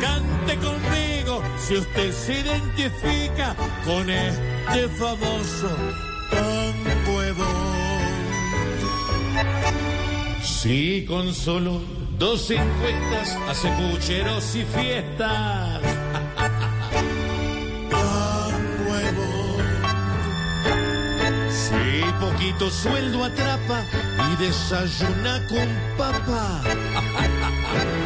cante conmigo si usted se identifica con este famoso de Bond. Sí, con solo dos encuestas hace pucheros y fiestas. Bond. Sí, poquito sueldo atrapa y desayuna con papa.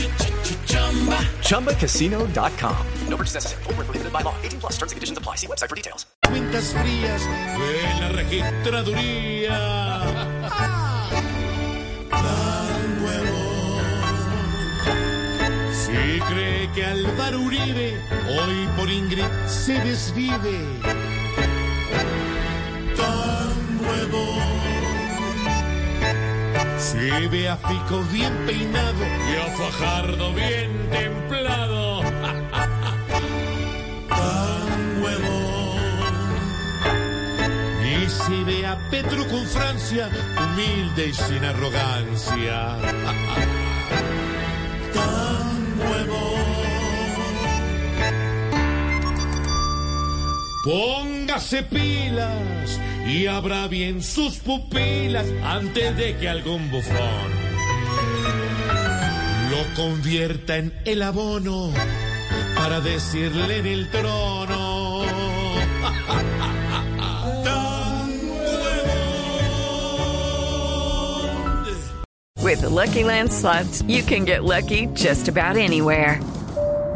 ChumbaCasino.com. No purchase necessary. Void were prohibited by law. 18 plus. Terms and conditions apply. See website for details. cuentas frías de la registraduría. Tan nuevo. Si cree que Álvaro Uribe hoy por Ingrid se desvive. Tan nuevo. Si ve a Fico bien peinado y a Fajardo bien templado. Tan nuevo. Y si ve a Petro con Francia, humilde y sin arrogancia. Tan nuevo. Póngase pilas y abra bien sus pupilas antes de que algún bufón lo convierta en el abono para decirle en el trono. With the Lucky Land slots, you can get lucky just about anywhere.